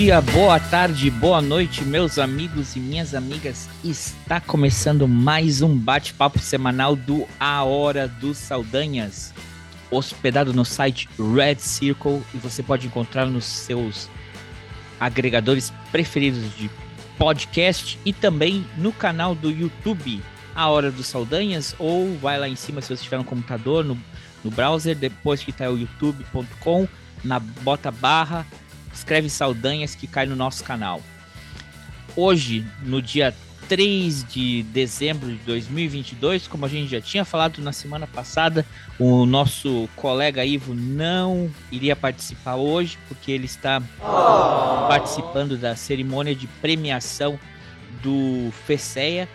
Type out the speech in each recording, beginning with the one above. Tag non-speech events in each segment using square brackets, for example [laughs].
Dia, boa tarde, boa noite, meus amigos e minhas amigas. Está começando mais um bate-papo semanal do A Hora dos Saldanhas, hospedado no site Red Circle e você pode encontrar nos seus agregadores preferidos de podcast e também no canal do YouTube A Hora dos Saldanhas ou vai lá em cima se você estiver no computador, no, no browser, depois que está o youtube.com, na bota barra escreve Saldanhas que cai no nosso canal. Hoje, no dia 3 de dezembro de 2022, como a gente já tinha falado na semana passada, o nosso colega Ivo não iria participar hoje, porque ele está participando da cerimônia de premiação do FECEA,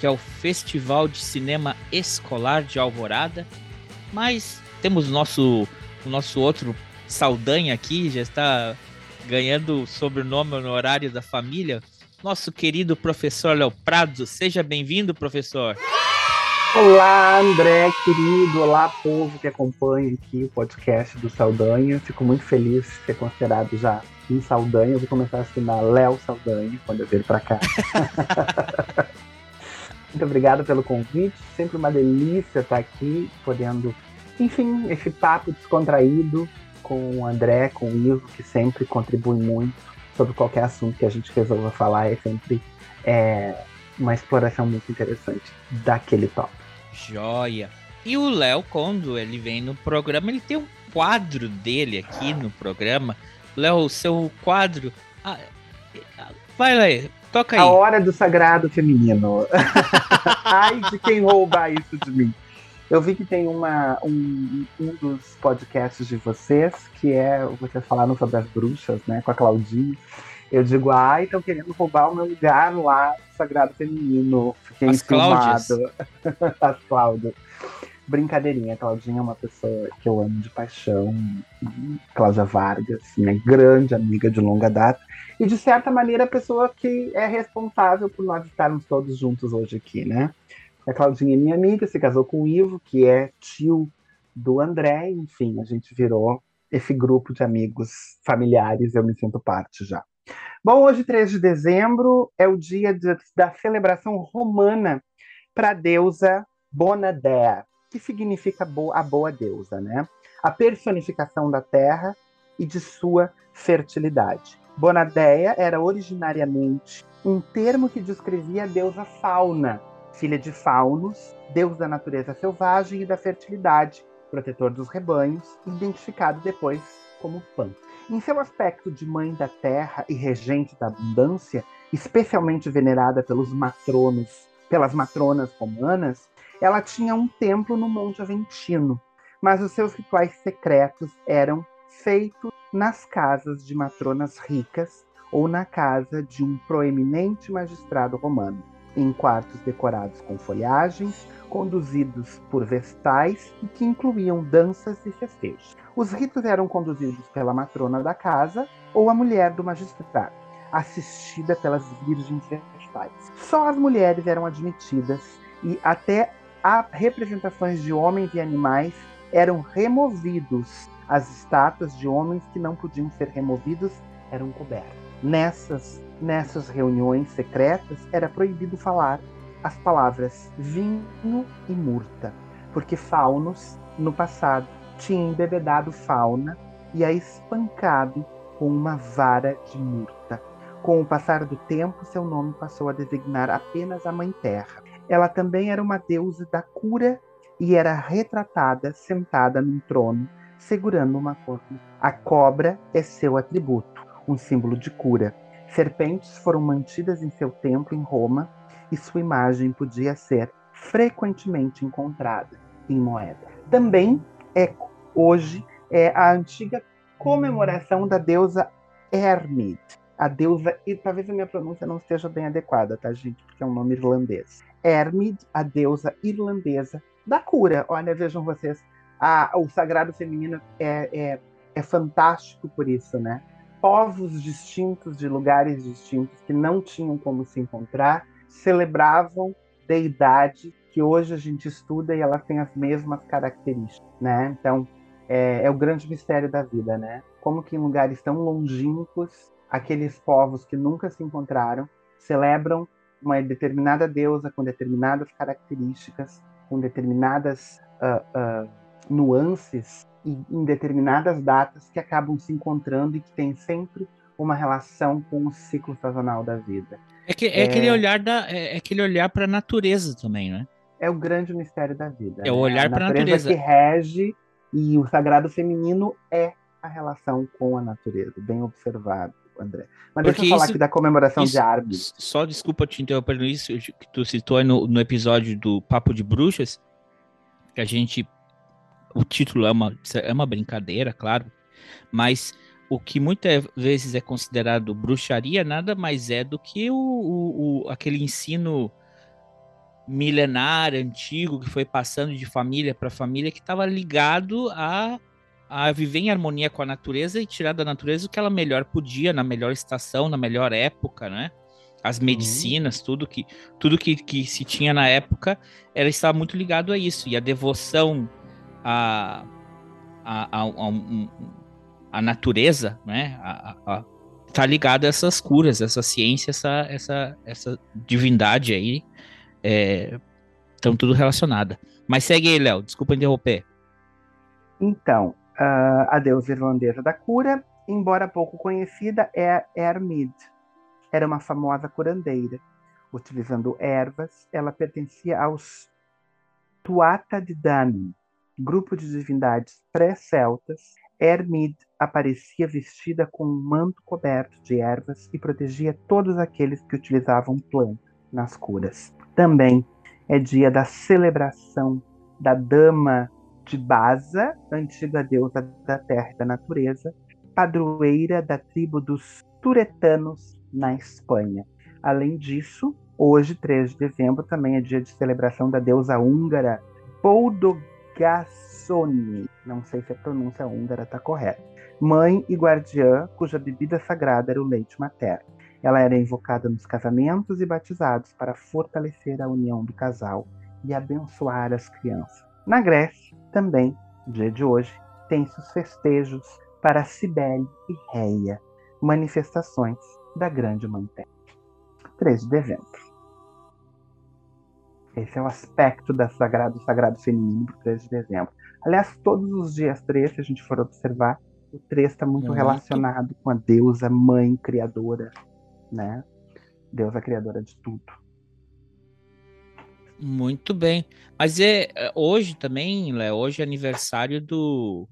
que é o Festival de Cinema Escolar de Alvorada. Mas temos nosso, o nosso outro Saldanha aqui, já está ganhando o sobrenome honorário da família, nosso querido professor Léo Prado. Seja bem-vindo, professor. Olá, André, querido. Olá, povo que acompanha aqui o podcast do Saldanha. Fico muito feliz de ser considerado já um Saldanha. Vou começar a assinar Léo Saldanha quando eu vir para cá. [laughs] muito obrigado pelo convite. Sempre uma delícia estar aqui, podendo, enfim, esse papo descontraído com o André, com o Ivo, que sempre contribui muito sobre qualquer assunto que a gente resolva falar. É sempre é, uma exploração muito interessante daquele tópico. Joia! E o Léo, quando ele vem no programa, ele tem um quadro dele aqui no programa. Léo, seu quadro. Ah, vai lá, toca aí. A hora do sagrado feminino. [laughs] Ai de quem roubar isso de mim. Eu vi que tem uma, um, um dos podcasts de vocês, que é vocês falaram sobre as bruxas, né, com a Claudinha. Eu digo, ai, estão querendo roubar o meu lugar lá Sagrado Feminino. Fiquei as enciumado. [laughs] as Cláudias. Brincadeirinha, a Claudinha é uma pessoa que eu amo de paixão. Cláudia Vargas, minha grande amiga de longa data. E, de certa maneira, a pessoa que é responsável por nós estarmos todos juntos hoje aqui, né? A Claudinha é minha amiga, se casou com o Ivo, que é tio do André, enfim, a gente virou esse grupo de amigos familiares, eu me sinto parte já. Bom, hoje, 3 de dezembro, é o dia de, da celebração romana para a deusa Bonadea, que significa a boa deusa, né? A personificação da terra e de sua fertilidade. Bonadeia era originariamente um termo que descrevia a deusa Fauna, filha de Faunos, deus da natureza selvagem e da fertilidade, protetor dos rebanhos, identificado depois como Pan. Em seu aspecto de mãe da terra e regente da abundância, especialmente venerada pelos matronos, pelas matronas romanas, ela tinha um templo no Monte Aventino, mas os seus rituais secretos eram feitos nas casas de matronas ricas ou na casa de um proeminente magistrado romano em quartos decorados com folhagens, conduzidos por vestais e que incluíam danças e festejos. Os ritos eram conduzidos pela matrona da casa ou a mulher do magistrado, assistida pelas virgens vestais. Só as mulheres eram admitidas e até representações de homens e animais eram removidos. As estátuas de homens que não podiam ser removidos eram cobertas. Nessas Nessas reuniões secretas era proibido falar as palavras vinho e murta, porque Faunos, no passado, tinha embebedado Fauna e a espancado com uma vara de murta. Com o passar do tempo, seu nome passou a designar apenas a Mãe Terra. Ela também era uma deusa da cura e era retratada sentada num trono, segurando uma cobra. A cobra é seu atributo, um símbolo de cura Serpentes foram mantidas em seu templo em Roma e sua imagem podia ser frequentemente encontrada em moeda. Também é hoje é a antiga comemoração da deusa Hermid, a deusa, e talvez a minha pronúncia não esteja bem adequada, tá, gente? Porque é um nome irlandês. Hermid, a deusa irlandesa da cura. Olha, vejam vocês, a, o sagrado feminino é, é, é fantástico por isso, né? Povos distintos, de lugares distintos, que não tinham como se encontrar, celebravam deidade que hoje a gente estuda e ela tem as mesmas características, né? Então, é, é, o grande mistério da vida, né? Como que em lugares tão longínquos, aqueles povos que nunca se encontraram celebram uma determinada deusa com determinadas características, com determinadas uh, uh, nuances em determinadas datas que acabam se encontrando e que tem sempre uma relação com o ciclo sazonal da vida. É, que, é, é... aquele olhar da, é, é aquele olhar para a natureza também, né? É o grande mistério da vida. É o né? olhar para a natureza que rege e o sagrado feminino é a relação com a natureza. Bem observado, André. Mas Porque deixa eu falar isso, aqui da comemoração isso, de árvores. Só desculpa te interromper isso que tu citou no, no episódio do Papo de Bruxas, que a gente o título é uma, é uma brincadeira, claro, mas o que muitas vezes é considerado bruxaria nada mais é do que o, o, o aquele ensino milenar, antigo, que foi passando de família para família, que estava ligado a, a viver em harmonia com a natureza e tirar da natureza o que ela melhor podia, na melhor estação, na melhor época, né? As uhum. medicinas, uhum. tudo que tudo que, que se tinha na época, ela estava muito ligado a isso. E a devoção a, a, a, a, a natureza, né? A, a, tá ligada a essas curas, essa ciência, essa, essa, essa divindade aí, estão é, tudo relacionada. Mas segue aí, Léo, desculpa interromper. Então, uh, a deusa irlandesa da cura, embora pouco conhecida, é Hermid. Era uma famosa curandeira. Utilizando ervas, ela pertencia aos Tuatha de Danann, grupo de divindades pré-celtas. Hermid aparecia vestida com um manto coberto de ervas e protegia todos aqueles que utilizavam plantas nas curas. Também é dia da celebração da Dama de Baza, antiga deusa da terra e da natureza, padroeira da tribo dos Turetanos na Espanha. Além disso, hoje, 3 de dezembro, também é dia de celebração da deusa húngara Boldogassoni. Não sei se a pronúncia húngara está correta. Mãe e guardiã, cuja bebida sagrada era o leite materno. Ela era invocada nos casamentos e batizados para fortalecer a união do casal e abençoar as crianças. Na Grécia, também, dia de hoje, tem-se os festejos para Cibele e Reia, manifestações da Grande Mãe Terra. 3 de dezembro. Esse é o aspecto da sagrado, do sagrado feminino do 3 de dezembro. Aliás, todos os dias 3, se a gente for observar, o 3 está muito, muito relacionado com a deusa mãe criadora né? Deus é criadora de tudo. Muito bem. Mas é, é hoje também, Léo, hoje é aniversário do.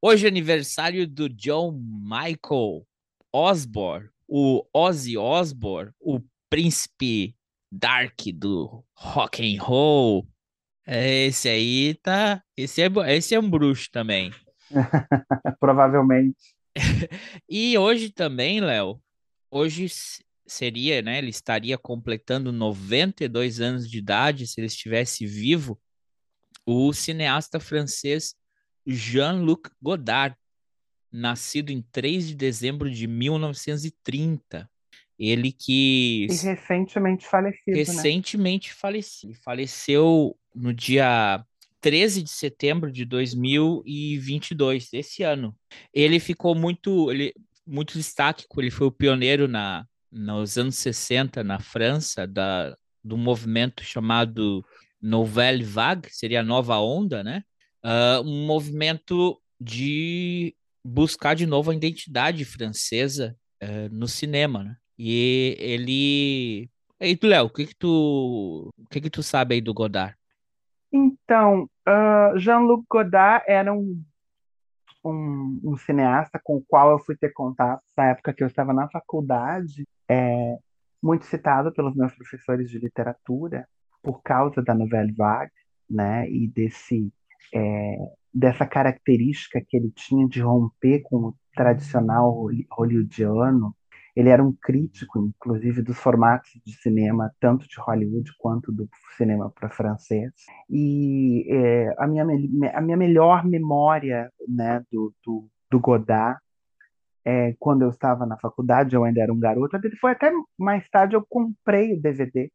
Hoje é aniversário do John Michael Osborne, o Ozzy Osbourne, o príncipe dark do rock and roll. Esse aí tá. Esse é, esse é um bruxo também. [laughs] Provavelmente. [laughs] e hoje também, Léo, hoje seria, né? Ele estaria completando 92 anos de idade se ele estivesse vivo. O cineasta francês Jean-Luc Godard, nascido em 3 de dezembro de 1930. Ele que. E recentemente falecido. Né? Recentemente né? falecido. Faleceu no dia 13 de setembro de 2022, esse ano. Ele ficou muito. Ele, muito destaque, ele foi o pioneiro na, nos anos 60 na França da, do movimento chamado Nouvelle Vague, seria a nova onda, né? Uh, um movimento de buscar de novo a identidade francesa uh, no cinema, né? E ele... E tu, Léo, o que que tu, o que que tu sabe aí do Godard? Então, uh, Jean-Luc Godard era um um, um, cineasta com o qual eu fui ter contato na época que eu estava na faculdade, é muito citado pelos meus professores de literatura por causa da novela vague, né, e desse é, dessa característica que ele tinha de romper com o tradicional hollywoodiano. Ele era um crítico, inclusive, dos formatos de cinema, tanto de Hollywood quanto do cinema para francês. E é, a, minha, a minha melhor memória né, do, do, do Godard é, quando eu estava na faculdade, eu ainda era um garoto. Ele foi até mais tarde eu comprei o DVD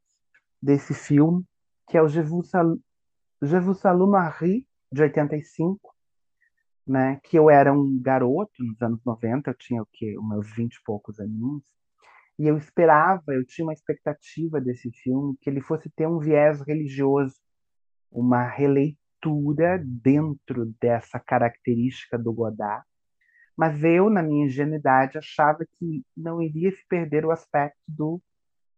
desse filme, que é o Je vous, salue, Marie, de 85, né? Que eu era um garoto nos anos 90, eu tinha o quê? Os meus 20 e poucos aninhos. E eu esperava, eu tinha uma expectativa desse filme que ele fosse ter um viés religioso, uma releitura dentro dessa característica do Godard. Mas eu, na minha ingenuidade, achava que não iria se perder o aspecto do,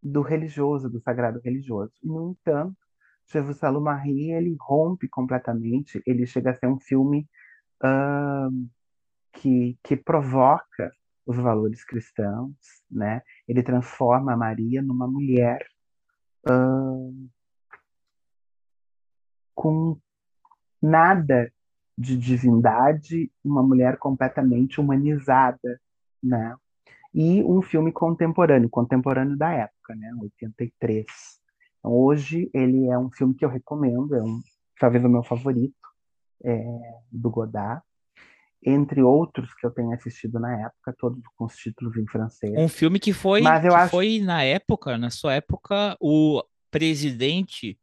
do religioso, do sagrado religioso. E, no entanto, Jesus Marie ele rompe completamente, ele chega a ser um filme que, que provoca os valores cristãos, né? Ele transforma a Maria numa mulher com nada de divindade, uma mulher completamente humanizada, né? E um filme contemporâneo, contemporâneo da época, né? 83. Então, hoje ele é um filme que eu recomendo, é um, talvez o meu favorito é, do Godard, entre outros que eu tenho assistido na época, todos com os títulos em francês. Um filme que foi, Mas eu que acho... foi na época, na sua época, o presidente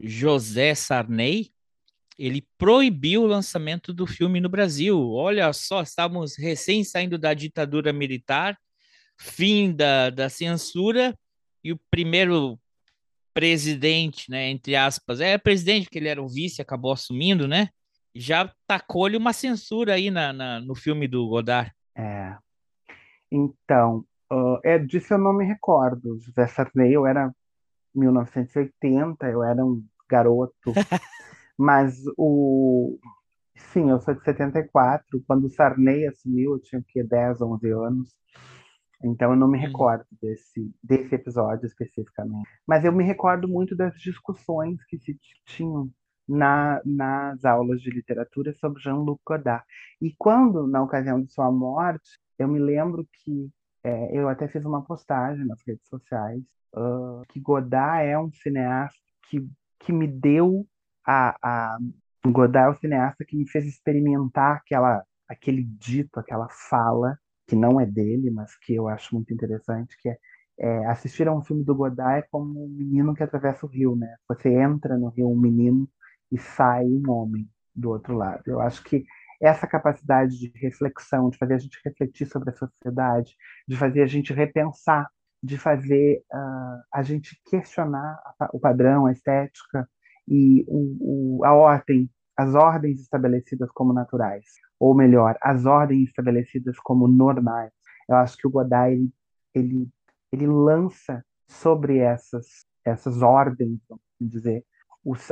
José Sarney, ele proibiu o lançamento do filme no Brasil. Olha só, estávamos recém saindo da ditadura militar, fim da, da censura, e o primeiro presidente, né, entre aspas, é presidente, que ele era o vice, acabou assumindo, né? Já tacou-lhe uma censura aí na, na, no filme do Godard. É. Então, uh, é disso eu não me recordo. José Sarney, eu era 1980, eu era um garoto. [laughs] Mas o. Sim, eu sou de 74. Quando o Sarney assumiu, eu tinha o quê? 10, 11 anos. Então eu não me uhum. recordo desse, desse episódio especificamente. Mas eu me recordo muito das discussões que se tinham na, nas aulas de literatura sobre Jean-Luc Godard. E quando, na ocasião de sua morte, eu me lembro que é, eu até fiz uma postagem nas redes sociais uh, que Godard é um cineasta que, que me deu a, a Godard é o cineasta que me fez experimentar aquela, aquele dito, aquela fala que não é dele, mas que eu acho muito interessante, que é, é, assistir a um filme do Godard é como um menino que atravessa o rio, né? Você entra no rio um menino e sai um homem do outro lado. Eu acho que essa capacidade de reflexão, de fazer a gente refletir sobre a sociedade, de fazer a gente repensar, de fazer uh, a gente questionar o padrão, a estética e o, o, a ordem, as ordens estabelecidas como naturais ou melhor, as ordens estabelecidas como normais. Eu acho que o Godard ele, ele, ele lança sobre essas essas ordens, vamos dizer,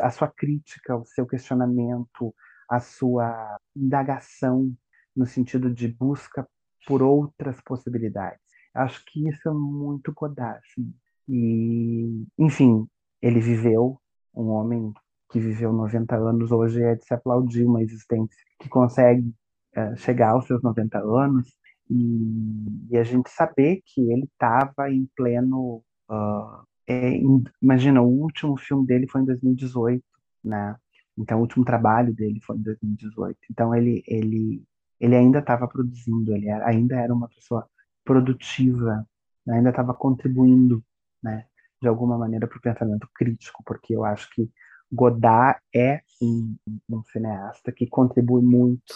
a sua crítica, o seu questionamento, a sua indagação no sentido de busca por outras possibilidades. Eu acho que isso é muito Godard. Assim. E, enfim, ele viveu, um homem que viveu 90 anos, hoje é de se aplaudir uma existência que consegue é, chegar aos seus 90 anos e, e a gente saber que ele estava em pleno. Uh, é, em, imagina, o último filme dele foi em 2018, né? Então, o último trabalho dele foi em 2018. Então, ele, ele, ele ainda estava produzindo, ele era, ainda era uma pessoa produtiva, né? ainda estava contribuindo, né? De alguma maneira para o pensamento crítico, porque eu acho que Godard é um, um cineasta que contribui muito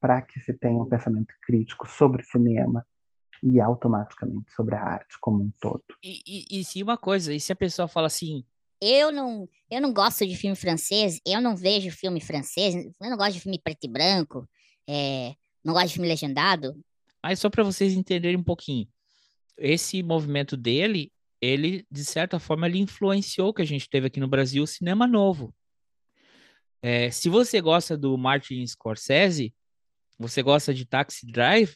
para que se tenha um pensamento crítico sobre cinema e automaticamente sobre a arte como um todo. E, e, e se uma coisa, e se a pessoa fala assim, eu não, eu não gosto de filme francês, eu não vejo filme francês, eu não gosto de filme preto e branco, é, não gosto de filme legendado. Aí só para vocês entenderem um pouquinho, esse movimento dele ele, de certa forma, ele influenciou que a gente teve aqui no Brasil, o cinema novo. É, se você gosta do Martin Scorsese, você gosta de Taxi Drive,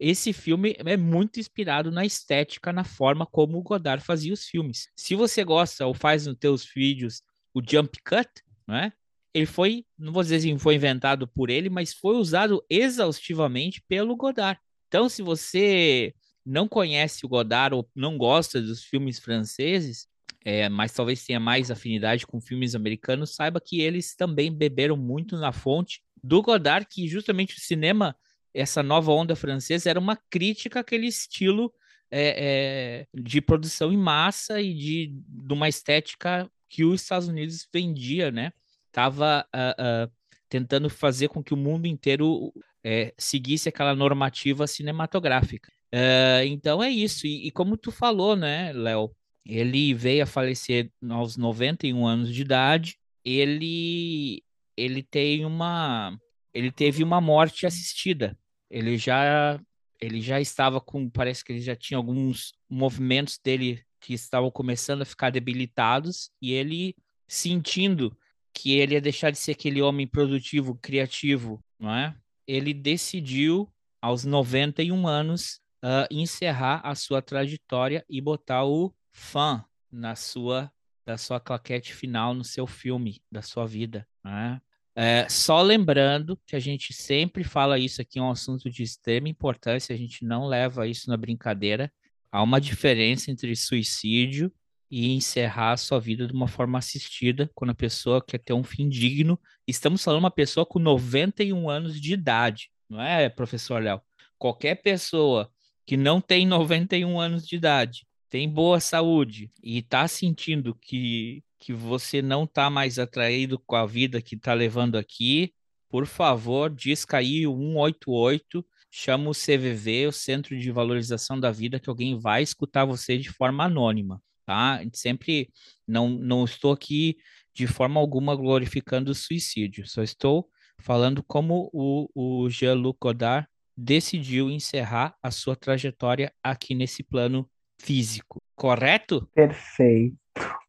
esse filme é muito inspirado na estética, na forma como o Godard fazia os filmes. Se você gosta ou faz nos teus vídeos o jump cut, né? Ele foi, não vou dizer se foi inventado por ele, mas foi usado exaustivamente pelo Godard. Então, se você não conhece o Godard ou não gosta dos filmes franceses, é, mas talvez tenha mais afinidade com filmes americanos, saiba que eles também beberam muito na fonte do Godard, que justamente o cinema, essa nova onda francesa, era uma crítica àquele estilo é, é, de produção em massa e de, de uma estética que os Estados Unidos vendia, né? Tava uh, uh, tentando fazer com que o mundo inteiro é, seguisse aquela normativa cinematográfica. Uh, então é isso. E, e, como tu falou, né, Léo? Ele veio a falecer aos 91 anos de idade. Ele ele tem uma ele teve uma morte assistida. Ele já ele já estava com parece que ele já tinha alguns movimentos dele que estavam começando a ficar debilitados e ele sentindo que ele ia deixar de ser aquele homem produtivo, criativo, não é? Ele decidiu aos 91 anos uh, encerrar a sua trajetória e botar o fã na sua da sua claquete final no seu filme da sua vida. Né? É, só lembrando que a gente sempre fala isso aqui é um assunto de extrema importância, a gente não leva isso na brincadeira. Há uma diferença entre suicídio e encerrar a sua vida de uma forma assistida, quando a pessoa quer ter um fim digno. Estamos falando de uma pessoa com 91 anos de idade, não é, professor Léo? Qualquer pessoa que não tem 91 anos de idade tem boa saúde e está sentindo que, que você não está mais atraído com a vida que está levando aqui, por favor, disca aí o 188, chama o CVV, o Centro de Valorização da Vida, que alguém vai escutar você de forma anônima, tá? Sempre não, não estou aqui de forma alguma glorificando o suicídio, só estou falando como o, o Jean-Luc Godard decidiu encerrar a sua trajetória aqui nesse plano físico, correto? Perfeito,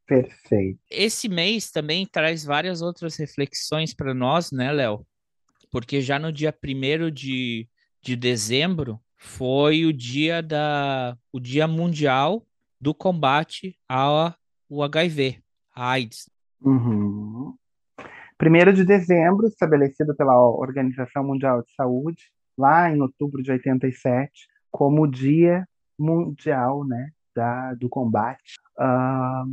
perfeito. Esse mês também traz várias outras reflexões para nós, né, Léo? Porque já no dia 1 de, de dezembro foi o dia da o dia mundial do combate ao HIV, AIDS. Uhum. 1 de dezembro, estabelecido pela Organização Mundial de Saúde, lá em outubro de 87, como o Dia mundial né, da, do combate, uh,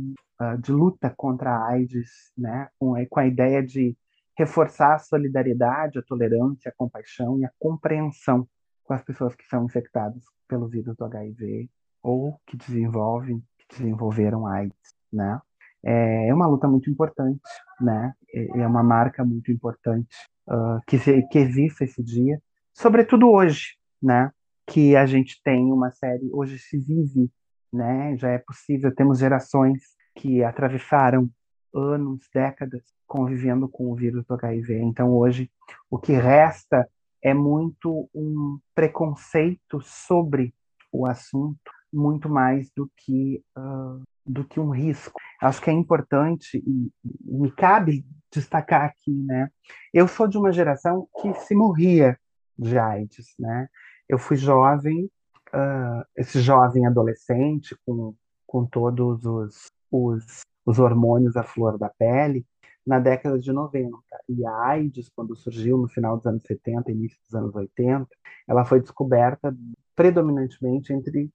uh, de luta contra a AIDS, né, com, com a ideia de reforçar a solidariedade, a tolerância, a compaixão e a compreensão com as pessoas que são infectadas pelo vírus do HIV ou que desenvolvem, que desenvolveram AIDS, né? É, é uma luta muito importante, né? É, é uma marca muito importante uh, que, que exista esse dia, sobretudo hoje, né? que a gente tem uma série, hoje se vive, né? Já é possível, temos gerações que atravessaram anos, décadas convivendo com o vírus do HIV. Então hoje o que resta é muito um preconceito sobre o assunto, muito mais do que uh, do que um risco. Acho que é importante e, e me cabe destacar aqui, né? Eu sou de uma geração que se morria de AIDS, né? eu fui jovem, uh, esse jovem adolescente, com, com todos os, os, os hormônios à flor da pele, na década de 90. E a AIDS, quando surgiu no final dos anos 70, início dos anos 80, ela foi descoberta predominantemente entre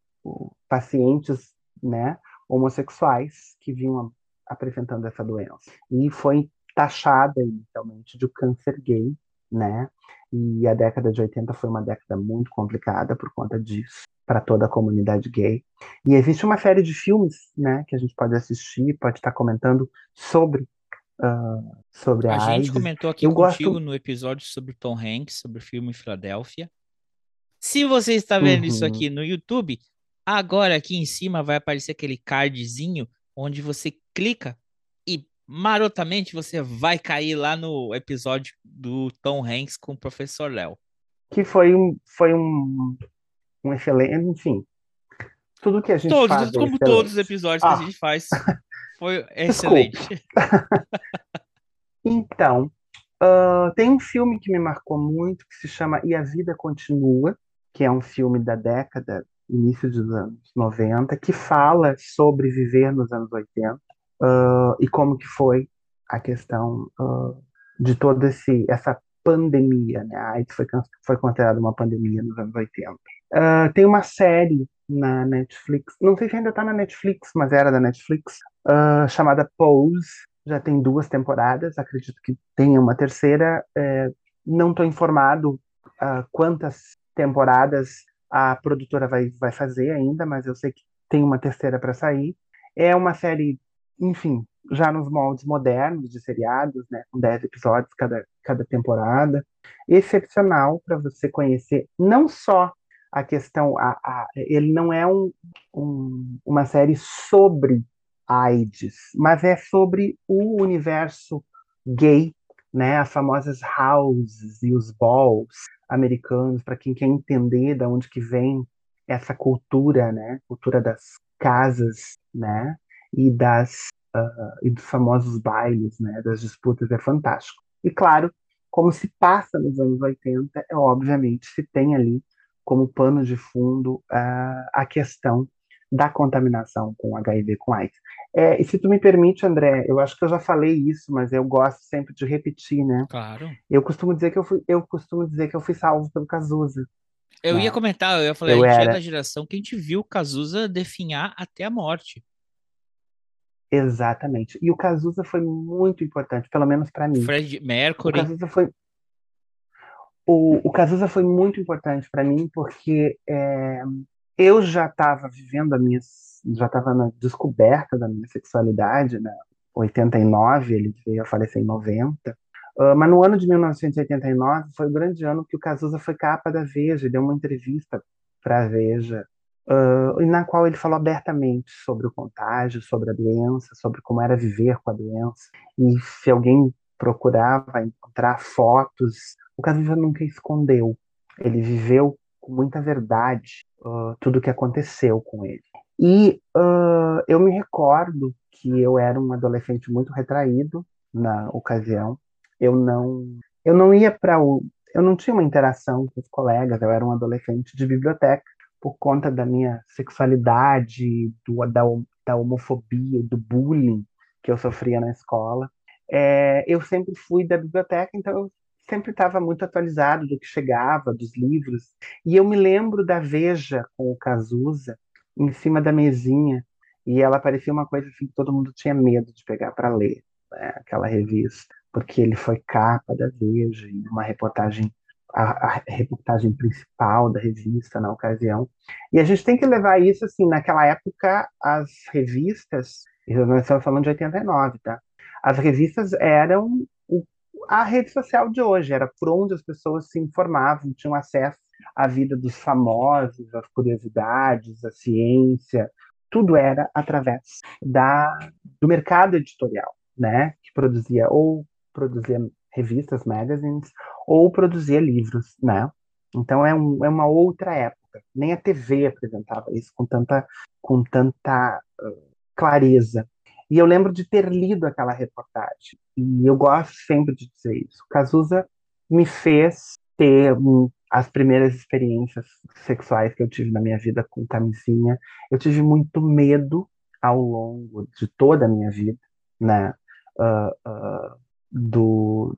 pacientes né, homossexuais que vinham apresentando essa doença. E foi taxada inicialmente de câncer gay, né? E a década de 80 foi uma década muito complicada por conta disso, para toda a comunidade gay. E existe uma série de filmes, né, que a gente pode assistir, pode estar comentando sobre uh, sobre a, a AIDS. gente comentou aqui Eu contigo gosto... no episódio sobre Tom Hanks, sobre o filme Filadélfia. Se você está vendo uhum. isso aqui no YouTube, agora aqui em cima vai aparecer aquele cardzinho onde você clica marotamente você vai cair lá no episódio do Tom Hanks com o professor Léo. Que foi um, foi um, um excelente, enfim. Tudo que a gente todos, faz. É como todos os episódios ah. que a ah. gente faz. [laughs] Foi excelente. [laughs] então, Uh, tem um filme que me marcou muito que se chama E a Vida Continua, que é um filme da década, início dos anos 90, que fala sobre viver nos anos 80 uh, e como que foi a questão uh, de toda essa pandemia, né? A AIDS foi, foi considerada uma pandemia nos anos 80. Uh, tem uma série na Netflix, não sei se ainda está na Netflix, mas era da Netflix, uh, chamada Pose. Já tem duas temporadas, acredito que tenha uma terceira. É, não estou informado uh, quantas temporadas a produtora vai, vai fazer ainda, mas eu sei que tem uma terceira para sair. É uma série, enfim, já nos moldes modernos de seriados, né, com 10 episódios cada, cada temporada. Excepcional para você conhecer não só a questão, a, a, ele não é um, um, uma série sobre AIDS, mas é sobre o universo gay, né, as famosas houses e os balls americanos, para quem quer entender de onde que vem essa cultura, né, cultura das casas, né, e das uh, e dos famosos bailes, né, das disputas é fantástico. E claro, como se passa nos anos 80, é obviamente se tem ali como pano de fundo uh, a questão da contaminação com HIV com AIDS. É, e se tu me permite, André, eu acho que eu já falei isso, mas eu gosto sempre de repetir, né? Claro. Eu costumo dizer que eu fui, eu costumo dizer que eu fui salvo pelo Cazuza. Eu né? ia comentar, eu ia falar, eu a gente era... é da geração que a gente viu o Cazuza definhar até a morte. Exatamente. E o Cazuza foi muito importante, pelo menos para mim. Fred Mercury. O Cazuza foi, o, o Cazuza foi muito importante para mim porque é, eu já estava vivendo a minha, já estava na descoberta da minha sexualidade, né? 89, ele veio a falecer em 90. Uh, ah, mas no ano de 1989 foi o grande ano que o Cazuza foi capa da Veja, deu uma entrevista para a Veja uh, na qual ele falou abertamente sobre o contágio, sobre a doença, sobre como era viver com a doença. E se alguém procurava encontrar fotos, o Cazuza nunca escondeu. Ele viveu com muita verdade uh, tudo o que aconteceu com ele. E uh, eu me recordo que eu era um adolescente muito retraído na ocasião. Eu não, eu não ia para o, eu não tinha uma interação com os colegas. Eu era um adolescente de biblioteca por conta da minha sexualidade, do, da, da homofobia, do bullying que eu sofria na escola. É, eu sempre fui da biblioteca, então eu sempre estava muito atualizado do que chegava, dos livros. E eu me lembro da Veja com o Cazuza em cima da mesinha, e ela parecia uma coisa assim que todo mundo tinha medo de pegar para ler, né, aquela revista, porque ele foi capa da Veja, em uma reportagem a, a, reportagem principal da revista na ocasião. E a gente tem que levar isso assim, naquela época as revistas, nós estamos falando de 89, tá? As revistas eram o, a rede social de hoje, era por onde as pessoas se informavam, tinham acesso à vida dos famosos, às curiosidades, à ciência, tudo era através da, do mercado editorial, né? Que produzia ou produzia revistas, magazines, ou produzia livros, né? Então é, um, é uma outra época. Nem a TV apresentava isso com tanta, com tanta uh, clareza. E eu lembro de ter lido aquela reportagem. E eu gosto sempre de dizer isso. Cazuza me fez ter um, as primeiras experiências sexuais que eu tive na minha vida com camisinha. Eu tive muito medo ao longo de toda a minha vida, né? Uh, uh, do,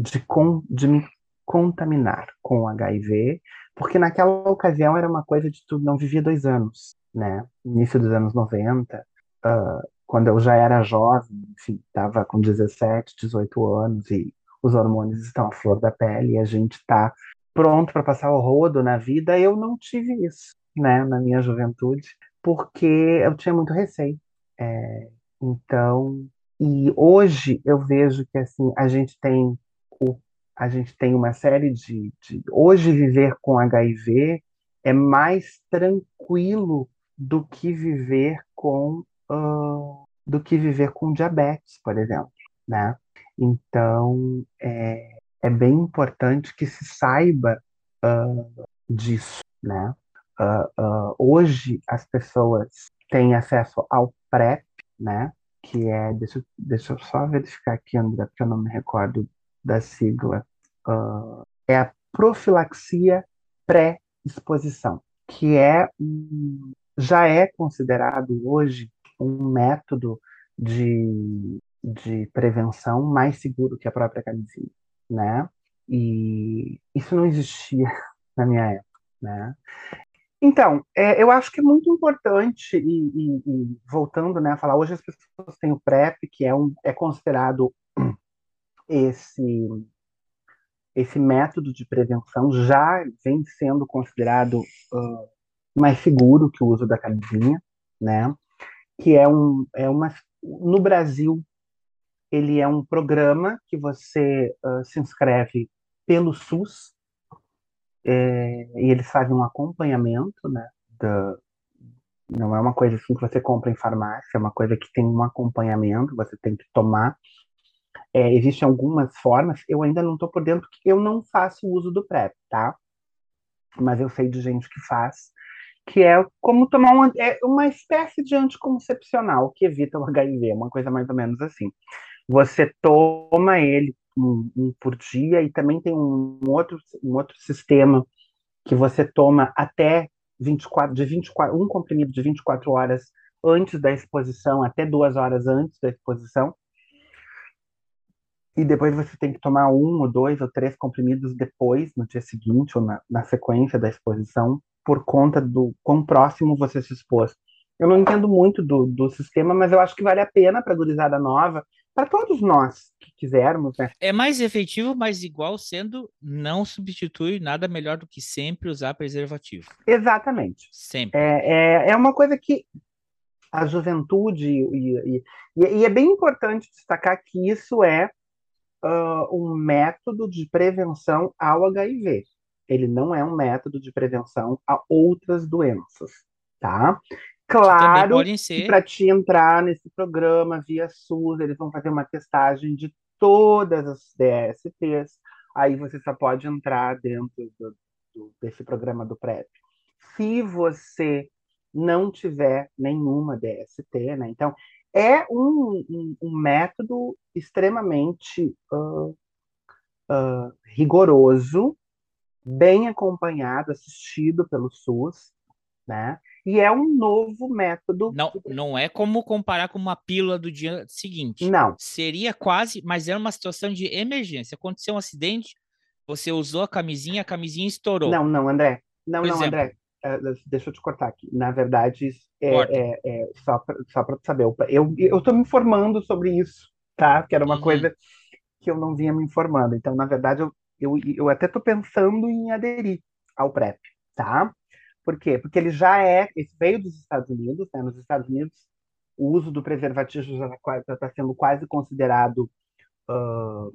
de, com, de me contaminar com HIV, porque naquela ocasião era uma coisa de tudo, não vivia dois anos, né? Início dos anos 90, uh, ah, quando eu já era jovem, enfim, estava com 17, 18 anos e os hormônios estão à flor da pele e a gente está pronto para passar o rodo na vida, eu não tive isso, né, na minha juventude, porque eu tinha muito receio. É, então, e hoje eu vejo que assim a gente tem o, a gente tem uma série de, de hoje viver com HIV é mais tranquilo do que viver com uh, do que viver com diabetes, por exemplo, né? Então é, é bem importante que se saiba uh, disso, né? Uh, hoje as pessoas têm acesso ao PrEP, né? que é, deixa, deixa eu só verificar aqui, André, porque eu não me recordo da sigla, uh, é a profilaxia pré-exposição, que é já é considerado hoje um método de, de prevenção mais seguro que a própria camisinha, né? E isso não existia [laughs] na minha época, né? Então, é, eu acho que é muito importante, e, e, e, voltando né, a falar, hoje as pessoas têm o PrEP, que é, um, é considerado esse, esse método de prevenção, já vem sendo considerado uh, mais seguro que o uso da camisinha, né? Que é um, é uma, no Brasil, ele é um programa que você uh, se inscreve pelo SUS, é, e eles fazem um acompanhamento, né? Da, não é uma coisa assim que você compra em farmácia, é uma coisa que tem um acompanhamento, você tem que tomar. É, existem algumas formas, eu ainda não estou por dentro, porque eu não faço uso do PrEP, tá? Mas eu sei de gente que faz, que é como tomar um, é uma espécie de anticoncepcional que evita o [laughs] HIV, uma coisa mais ou menos assim. Você toma ele um, um por dia e também tem um outro, um outro sistema que você toma até 24, de 24, um comprimido de 24 horas antes da exposição, até duas horas antes da exposição. E depois você tem que tomar um ou dois ou três comprimidos depois, no dia seguinte, ou na, na sequência da exposição, por conta do quão próximo você se expôs. Eu não entendo muito do, do sistema, mas eu acho que vale a pena para a gurizada nova, para todos nós que quisermos. Né? É mais efetivo, mas igual sendo, não substitui nada melhor do que sempre usar preservativo. Exatamente. Sempre. É, é, é uma coisa que a juventude, e, e, e, é bem importante destacar que isso é uh, um método de prevenção ao HIV. Ele não é um método de prevenção a outras doenças, tá? Claro que para te entrar nesse programa via SUS, eles vão fazer uma testagem de todas as DSTs, aí você só pode entrar dentro do, do, desse programa do PrEP. Se você não tiver nenhuma DST, né? Então, é um, um, um método extremamente uh, uh, rigoroso, bem acompanhado, assistido pelo SUS, né? E é um novo método. Não, não é como comparar com uma pílula do dia seguinte. Não. Seria quase, mas era uma situação de emergência. Aconteceu um acidente, você usou a camisinha, a camisinha estourou. Não, não, André. Não, Por não, exemplo, André. Uh, deixa eu te cortar aqui. Na verdade, é, é, é só para saber. Eu, eu estou me informando sobre isso, tá? Que era uma uhum. coisa que eu não vinha me informando. Então, na verdade, eu, eu, eu até estou pensando em aderir ao PrEP, tá? Por quê? Porque ele já é, esse veio dos Estados Unidos, né? Nos Estados Unidos, o uso do preservativo já está tá sendo quase considerado uh,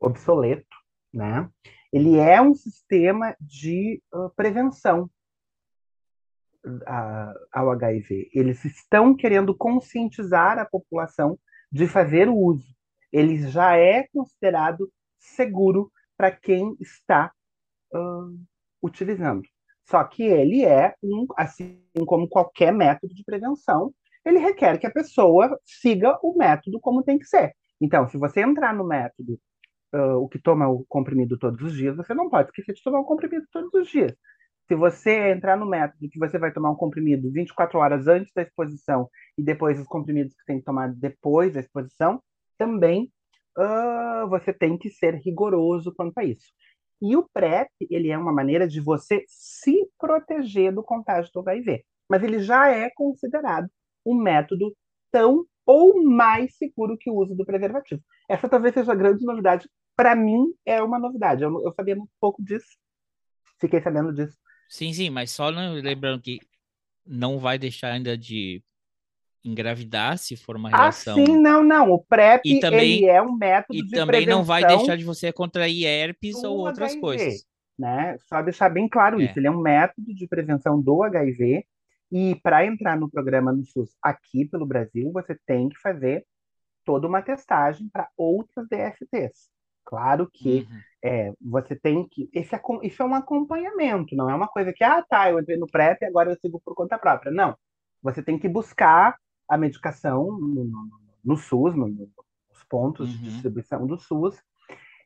obsoleto, né? Ele é um sistema de uh, prevenção ao HIV. Eles estão querendo conscientizar a população de fazer o uso. Ele já é considerado seguro para quem está uh, utilizando. Só que ele é, um, assim como qualquer método de prevenção, ele requer que a pessoa siga o método como tem que ser. Então, se você entrar no método, uh, o que toma o comprimido todos os dias, você não pode esquecer de tomar o comprimido todos os dias. Se você entrar no método que você vai tomar um comprimido 24 horas antes da exposição e depois os comprimidos que tem que tomar depois da exposição, também uh, você tem que ser rigoroso quanto a isso. E o PrEP, ele é uma maneira de você se proteger do contágio do HIV. Mas ele já é considerado um método tão ou mais seguro que o uso do preservativo. Essa talvez seja a grande novidade. Para mim, é uma novidade. Eu, eu sabia muito pouco disso. Fiquei sabendo disso. Sim, sim, mas só lembrando que não vai deixar ainda de engravidar se for uma relação. Ah, sim, não, não. O PrEP e também, ele é um método e de também não vai deixar de você contrair herpes ou outras HIV, coisas. Né? Só deixar bem claro é. isso. Ele é um método de prevenção do HIV e para entrar no programa no SUS aqui pelo Brasil, você tem que fazer toda uma testagem para outras DSTs. Claro que uhum. É, você tem que. Esse, isso é um acompanhamento, não é uma coisa que, ah, tá, eu entrei no PrEP e agora eu sigo por conta própria. Não. Você tem que buscar a medicação no, no, no SUS, no, nos pontos uhum. de distribuição do SUS,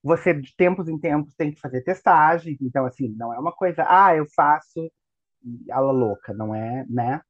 Você, de tempos em tempos, tem que fazer testagem. Então, assim, não é uma coisa, ah, eu faço ala louca, não é, né?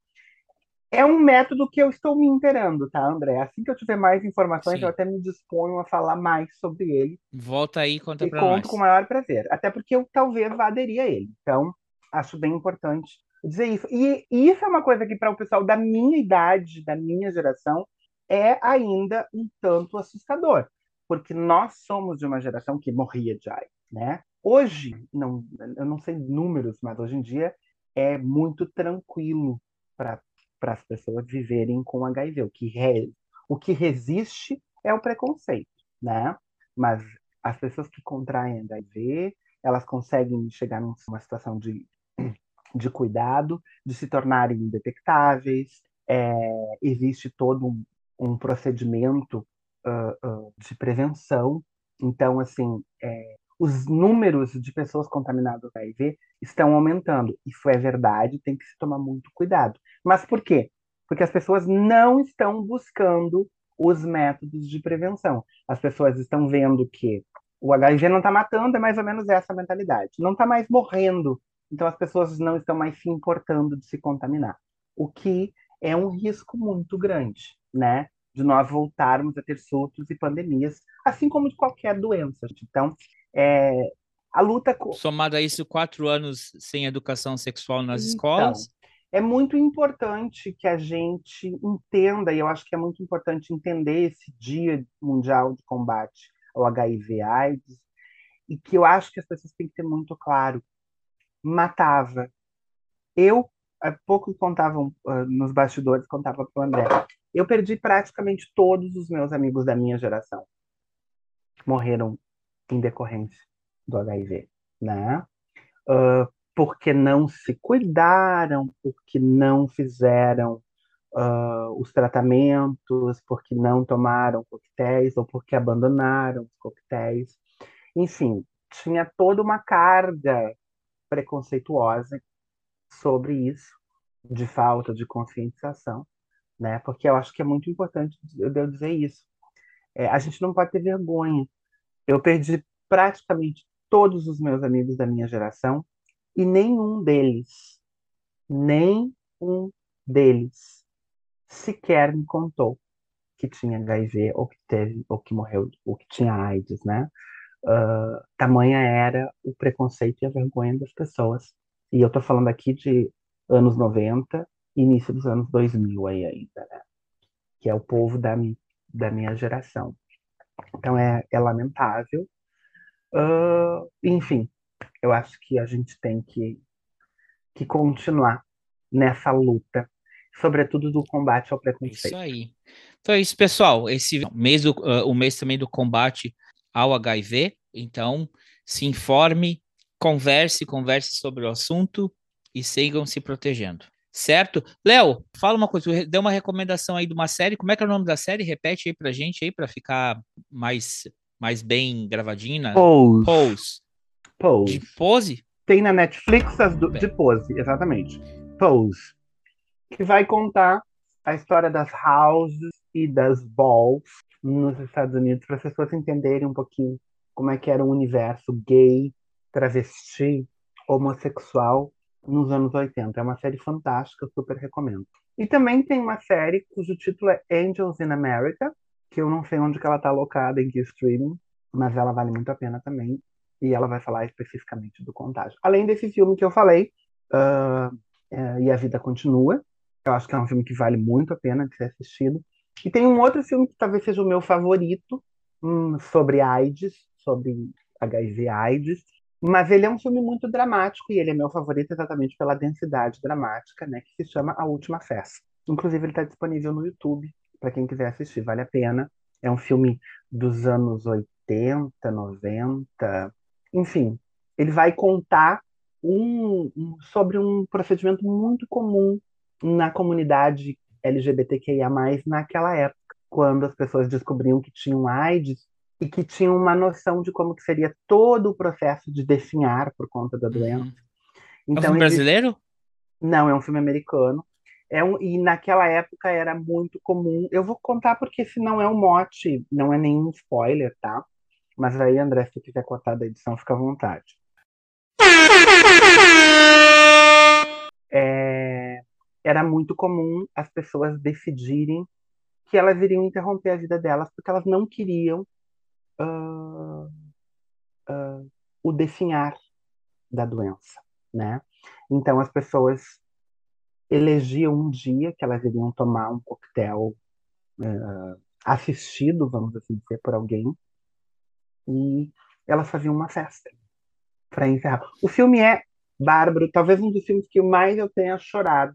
É um método que eu estou me inteirando, tá, André? Assim que eu tiver mais informações, Sim. eu até me disponho a falar mais sobre ele. Volta aí e conta e pra conto com o maior prazer. Até porque eu talvez vá aderir a ele. Então, acho bem importante dizer isso. E, e isso é uma coisa que, para o pessoal da minha idade, da minha geração, é ainda um tanto assustador. Porque nós somos de uma geração que morria de AIDS, né? Hoje, não, eu não sei números, mas hoje em dia é muito tranquilo para para as pessoas viverem com HIV. O que, re, o que resiste é o preconceito, né? Mas as pessoas que contraem HIV, elas conseguem chegar numa situação de, de cuidado, de se tornarem indetectáveis. É, existe todo um, um procedimento uh, uh, de prevenção. Então, assim, é, os números de pessoas contaminadas com HIV estão aumentando. Isso é verdade, tem que se tomar muito cuidado. Mas por quê? Porque as pessoas não estão buscando os métodos de prevenção. As pessoas estão vendo que o HIV não está matando, é mais ou menos essa mentalidade. Não está mais morrendo. Então as pessoas não estão mais se importando de se contaminar. O que é um risco muito grande, né? De nós voltarmos a ter surtos e pandemias, assim como de qualquer doença. Então, é, a luta. Somado a isso, quatro anos sem educação sexual nas então, escolas. É muito importante que a gente entenda, e eu acho que é muito importante entender esse Dia Mundial de Combate ao HIV/AIDS, e que eu acho que as pessoas têm que ter muito claro. Matava. Eu, há pouco contavam uh, nos bastidores, contava para o André, eu perdi praticamente todos os meus amigos da minha geração. Morreram em decorrência do HIV, né? Uh, porque não se cuidaram, porque não fizeram uh, os tratamentos, porque não tomaram coquetéis ou porque abandonaram os coquetéis. Enfim, tinha toda uma carga preconceituosa sobre isso, de falta de conscientização, né? Porque eu acho que é muito importante eu dizer isso. É, a gente não pode ter vergonha eu perdi praticamente todos os meus amigos da minha geração e nenhum deles, nem um deles sequer me contou que tinha HIV ou que teve ou que morreu ou que tinha AIDS, né? Uh, tamanha era o preconceito e a vergonha das pessoas. E eu tô falando aqui de anos 90, início dos anos 2000 aí ainda, né? Que é o povo da, da minha geração. Então é, é lamentável. Uh, enfim, eu acho que a gente tem que, que continuar nessa luta, sobretudo do combate ao preconceito. Isso aí. Então é isso, pessoal. Esse mês, do, uh, o mês também do combate ao HIV. Então, se informe, converse, converse sobre o assunto e sigam se protegendo. Certo? Léo, fala uma coisa, deu uma recomendação aí de uma série, como é que é o nome da série? Repete aí pra gente aí, pra ficar mais, mais bem gravadinha. Pose. Pose. Pose. De Pose? Tem na Netflix as do, de Pose, exatamente. Pose. Que vai contar a história das houses e das balls nos Estados Unidos, para as pessoas entenderem um pouquinho como é que era o universo gay, travesti, homossexual nos anos 80. É uma série fantástica, super recomendo. E também tem uma série cujo título é Angels in America, que eu não sei onde que ela está alocada, em que streaming, mas ela vale muito a pena também. E ela vai falar especificamente do contágio. Além desse filme que eu falei, uh, é, E a Vida Continua, eu acho que é um filme que vale muito a pena de ser assistido. E tem um outro filme que talvez seja o meu favorito, um, sobre AIDS, sobre HIV AIDS, mas ele é um filme muito dramático e ele é meu favorito exatamente pela densidade dramática, né? Que se chama A Última Festa. Inclusive, ele está disponível no YouTube para quem quiser assistir, vale a pena. É um filme dos anos 80, 90, enfim. Ele vai contar um, um, sobre um procedimento muito comum na comunidade LGBTQIA+, naquela época, quando as pessoas descobriam que tinham AIDS e que tinham uma noção de como que seria todo o processo de definhar por conta da doença. Uhum. Então, é um então, filme brasileiro? Não, é um filme americano. É um... E naquela época era muito comum. Eu vou contar porque se não é um mote, não é nenhum spoiler, tá? Mas aí, André, se quiser cortar da edição, fica à vontade. É, era muito comum as pessoas decidirem que elas iriam interromper a vida delas porque elas não queriam uh, o definhar da doença, né? Então as pessoas elegiam um dia que elas iriam tomar um coquetel uh, assistido, vamos assim dizer, por alguém, e elas faziam uma festa para encerrar. O filme é bárbaro, talvez um dos filmes que mais eu tenha chorado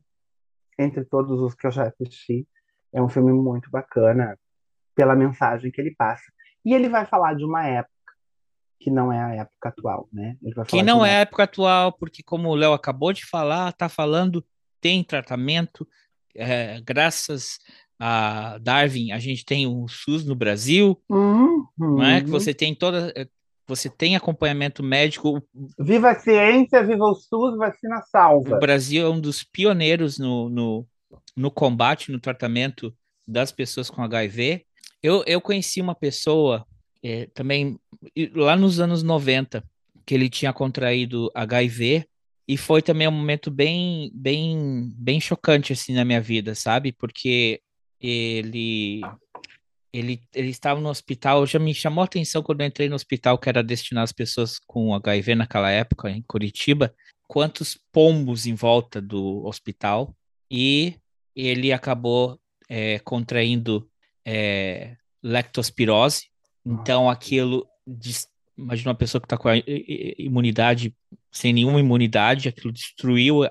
entre todos os que eu já assisti. É um filme muito bacana pela mensagem que ele passa. E ele vai falar de uma época que não é a época atual, né? que não é a época atual, porque como o Léo acabou de falar, tá falando, tem tratamento, é, graças a Darwin, a gente tem o SUS no Brasil, uhum. não é? Que você tem toda, você tem acompanhamento médico. Viva a ciência, viva o SUS, vacina salva. O Brasil é um dos pioneiros no, no, no combate, no tratamento das pessoas com HIV. Eu, eu conheci uma pessoa é, também lá nos anos 90 que ele tinha contraído HIV e foi também um momento bem bem bem chocante assim na minha vida, sabe? Porque ele ele, ele estava no hospital, já me chamou a atenção quando eu entrei no hospital que era destinado às pessoas com HIV naquela época, em Curitiba, quantos pombos em volta do hospital, e ele acabou é, contraindo é, lectospirose, então aquilo, imagina uma pessoa que está com a imunidade, sem nenhuma imunidade, aquilo destruiu,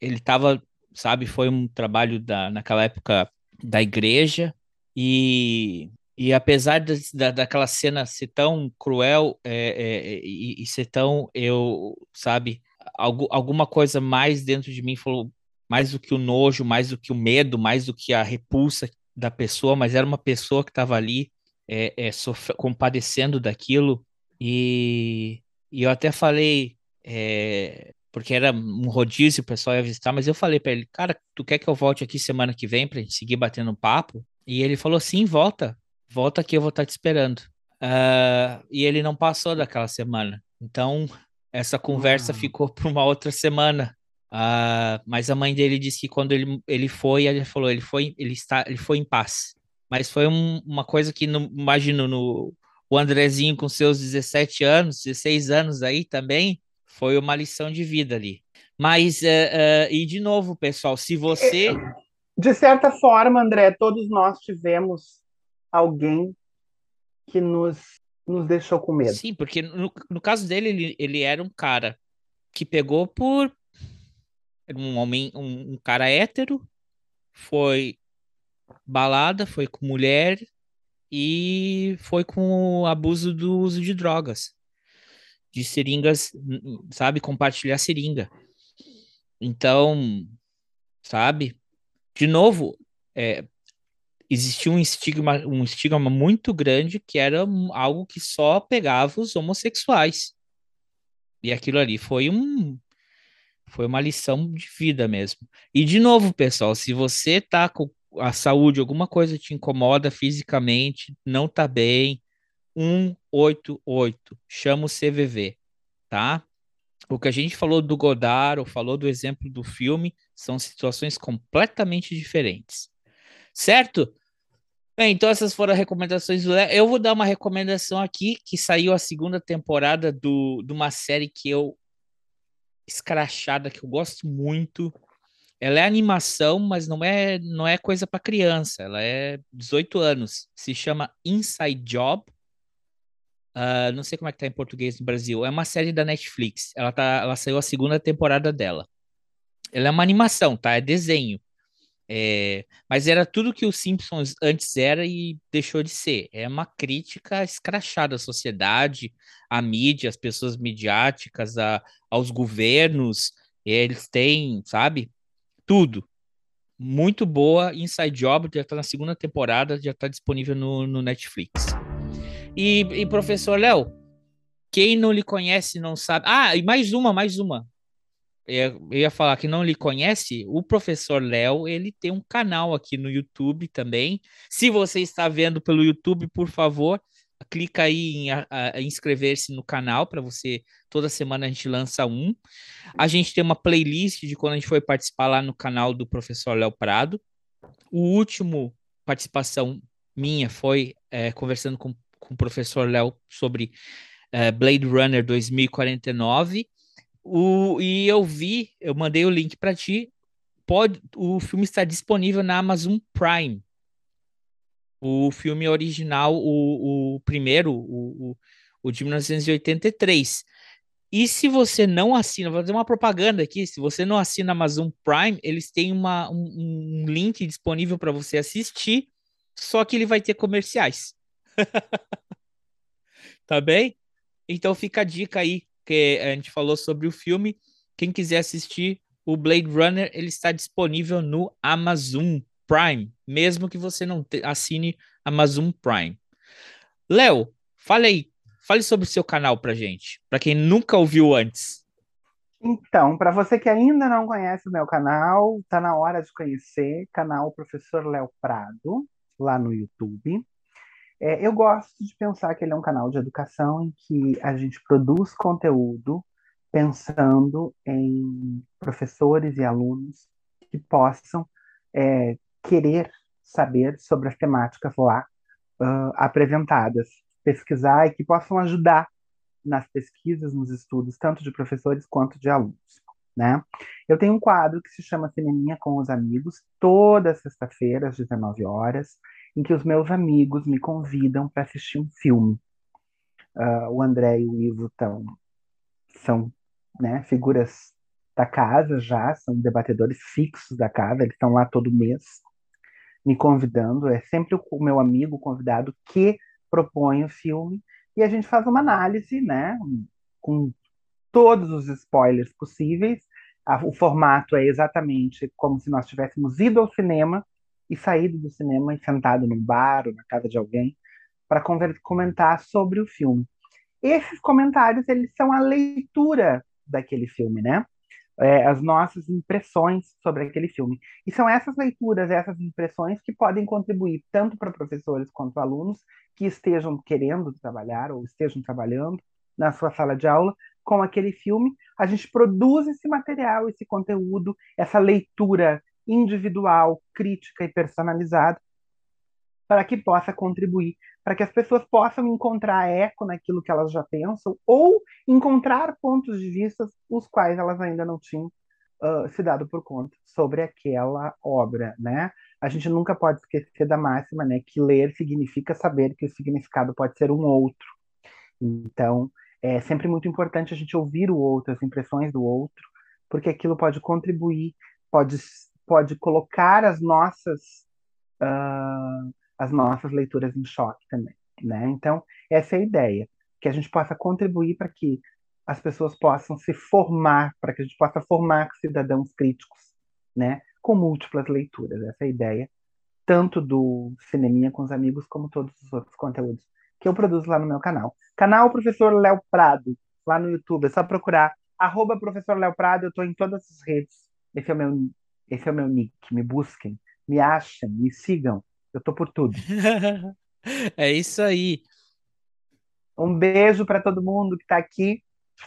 ele estava, sabe, foi um trabalho da, naquela época da igreja, e, e apesar de, da, daquela cena ser tão cruel é, é, e, e, ser tão, eu, sabe, algo, alguma coisa mais dentro de mim falou, mais do que o nojo, mais do que o medo, mais do que a repulsa da pessoa, mas era uma pessoa que estava ali é, é, compadecendo daquilo. E, e eu até falei, é, porque era um rodízio, o pessoal ia visitar, mas eu falei para ele, cara, tu quer que eu volte aqui semana que vem pra gente seguir batendo papo? E ele falou: sim, volta, volta que eu vou estar te esperando. Uh, e ele não passou daquela semana. Então, essa conversa ficou para uma outra semana. Uh, mas a mãe dele disse que quando ele, ele foi, ele falou, ele foi, ele está, ele foi em paz. Mas foi um, uma coisa que, não, imagino, no, o Andrezinho com seus 17 anos, 16 anos aí também, foi uma lição de vida ali. Mas, uh, uh, e de novo, pessoal, se você de certa forma, André, todos nós tivemos alguém que nos, nos deixou com medo. Sim, porque no, no caso dele, ele, ele era um cara que pegou por um homem, um, um cara hétero, foi balada, foi com mulher e foi com o abuso do uso de drogas, de seringas, sabe, compartilhar seringa. Então, sabe, de novo, é, existia um estigma, um estigma muito grande que era algo que só pegava os homossexuais. E aquilo ali foi um foi uma lição de vida mesmo. E de novo, pessoal, se você tá com a saúde, alguma coisa te incomoda fisicamente, não tá bem, 188, chama o CVV, tá? o que a gente falou do Godard, ou falou do exemplo do filme, são situações completamente diferentes. Certo? Bem, então essas foram as recomendações do Léo. Eu vou dar uma recomendação aqui, que saiu a segunda temporada do, de uma série que eu escrachada, que eu gosto muito. Ela é animação, mas não é, não é coisa para criança. Ela é 18 anos. Se chama Inside Job. Uh, não sei como é que tá em português no Brasil. É uma série da Netflix. Ela, tá, ela saiu a segunda temporada dela. Ela é uma animação, tá? É desenho. É, mas era tudo que os Simpsons antes era e deixou de ser. É uma crítica escrachada à sociedade, à mídia, às pessoas midiáticas, a, aos governos. Eles têm, sabe? Tudo. Muito boa. Inside Job já tá na segunda temporada, já tá disponível no, no Netflix. E, e professor Léo, quem não lhe conhece não sabe. Ah, e mais uma, mais uma. Eu, ia falar que não lhe conhece, o professor Léo, ele tem um canal aqui no YouTube também. Se você está vendo pelo YouTube, por favor, clica aí em inscrever-se no canal para você. Toda semana a gente lança um. A gente tem uma playlist de quando a gente foi participar lá no canal do professor Léo Prado. O último participação minha foi é, conversando com, com o professor Léo sobre é, Blade Runner 2049. O, e eu vi, eu mandei o link para ti. Pode, o filme está disponível na Amazon Prime. O filme original, o, o primeiro, o, o, o de 1983. E se você não assina, vou fazer uma propaganda aqui. Se você não assina Amazon Prime, eles têm uma, um, um link disponível para você assistir, só que ele vai ter comerciais. [laughs] tá bem? Então fica a dica aí, que a gente falou sobre o filme. Quem quiser assistir o Blade Runner, ele está disponível no Amazon Prime, mesmo que você não assine Amazon Prime. Léo, fale aí, fale sobre o seu canal pra gente, para quem nunca ouviu antes. Então, para você que ainda não conhece o meu canal, tá na hora de conhecer, canal Professor Léo Prado, lá no YouTube. É, eu gosto de pensar que ele é um canal de educação em que a gente produz conteúdo pensando em professores e alunos que possam é, querer saber sobre as temáticas lá uh, apresentadas, pesquisar e que possam ajudar nas pesquisas, nos estudos, tanto de professores quanto de alunos. Né? Eu tenho um quadro que se chama Cineminha com os Amigos, toda sexta-feira, às 19 horas, em que os meus amigos me convidam para assistir um filme. Uh, o André e o Ivo tão, são né, figuras da casa já, são debatedores fixos da casa, eles estão lá todo mês me convidando. É sempre o meu amigo convidado que propõe o filme e a gente faz uma análise, né, com todos os spoilers possíveis. O formato é exatamente como se nós tivéssemos ido ao cinema e saído do cinema e sentado num bar ou na casa de alguém para comentar sobre o filme. Esses comentários eles são a leitura daquele filme, né? É, as nossas impressões sobre aquele filme. E são essas leituras, essas impressões que podem contribuir tanto para professores quanto alunos que estejam querendo trabalhar ou estejam trabalhando na sua sala de aula com aquele filme. A gente produz esse material, esse conteúdo, essa leitura individual, crítica e personalizada, para que possa contribuir, para que as pessoas possam encontrar eco naquilo que elas já pensam ou encontrar pontos de vista os quais elas ainda não tinham uh, se dado por conta sobre aquela obra, né? A gente nunca pode esquecer da máxima, né, que ler significa saber que o significado pode ser um outro. Então, é sempre muito importante a gente ouvir o outro, as impressões do outro, porque aquilo pode contribuir, pode pode colocar as nossas uh, as nossas leituras em choque também, né? Então essa é a ideia, que a gente possa contribuir para que as pessoas possam se formar, para que a gente possa formar cidadãos críticos, né? Com múltiplas leituras, essa é a ideia, tanto do Cineminha com os amigos como todos os outros conteúdos que eu produzo lá no meu canal. Canal Professor Léo Prado, lá no YouTube, é só procurar arroba Professor Léo Prado, eu estou em todas as redes. Esse é o meu esse é o meu nick. Me busquem, me achem, me sigam. Eu tô por tudo. [laughs] é isso aí. Um beijo para todo mundo que está aqui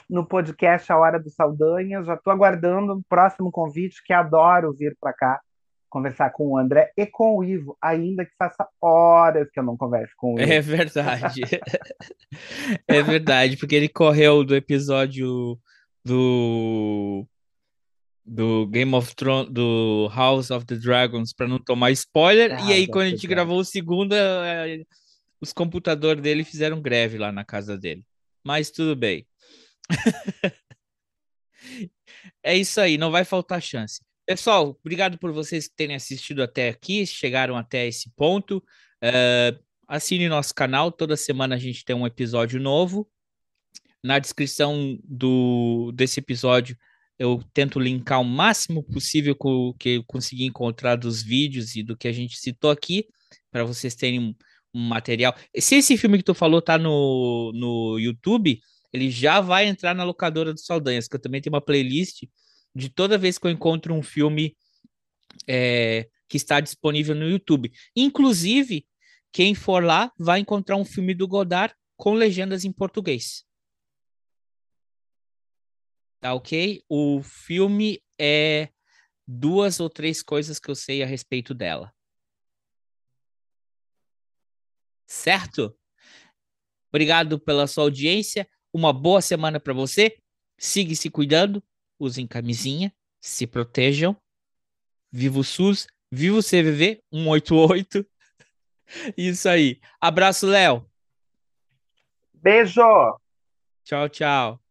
no podcast A Hora do Saldanha. Já estou aguardando o próximo convite, que adoro vir para cá conversar com o André e com o Ivo, ainda que faça horas que eu não converso com o Ivo. É verdade. [laughs] é verdade, porque ele correu do episódio do do Game of Thrones, do House of the Dragons, para não tomar spoiler. Ah, e aí, quando a gente gravou o segundo, é, os computadores dele fizeram greve lá na casa dele. Mas tudo bem. [laughs] é isso aí, não vai faltar chance. Pessoal, obrigado por vocês terem assistido até aqui, chegaram até esse ponto. Uh, assine nosso canal, toda semana a gente tem um episódio novo. Na descrição do, desse episódio eu tento linkar o máximo possível com o que eu consegui encontrar dos vídeos e do que a gente citou aqui, para vocês terem um, material. Se esse filme que tu falou tá no, no YouTube, ele já vai entrar na locadora do Saldanhas, que eu também tenho uma playlist de toda vez que eu encontro um filme é, que está disponível no YouTube. Inclusive, Quem for lá vai encontrar um filme do Godard com legendas em português. Tá ok? O filme é duas ou três coisas que eu sei a respeito dela. Certo? Obrigado pela sua audiência. Uma boa semana para você. Siga se cuidando. Usem camisinha. Se protejam. Viva o SUS. Viva o CVV 188. [laughs] Isso aí. Abraço, Léo. Beijo. Tchau, tchau.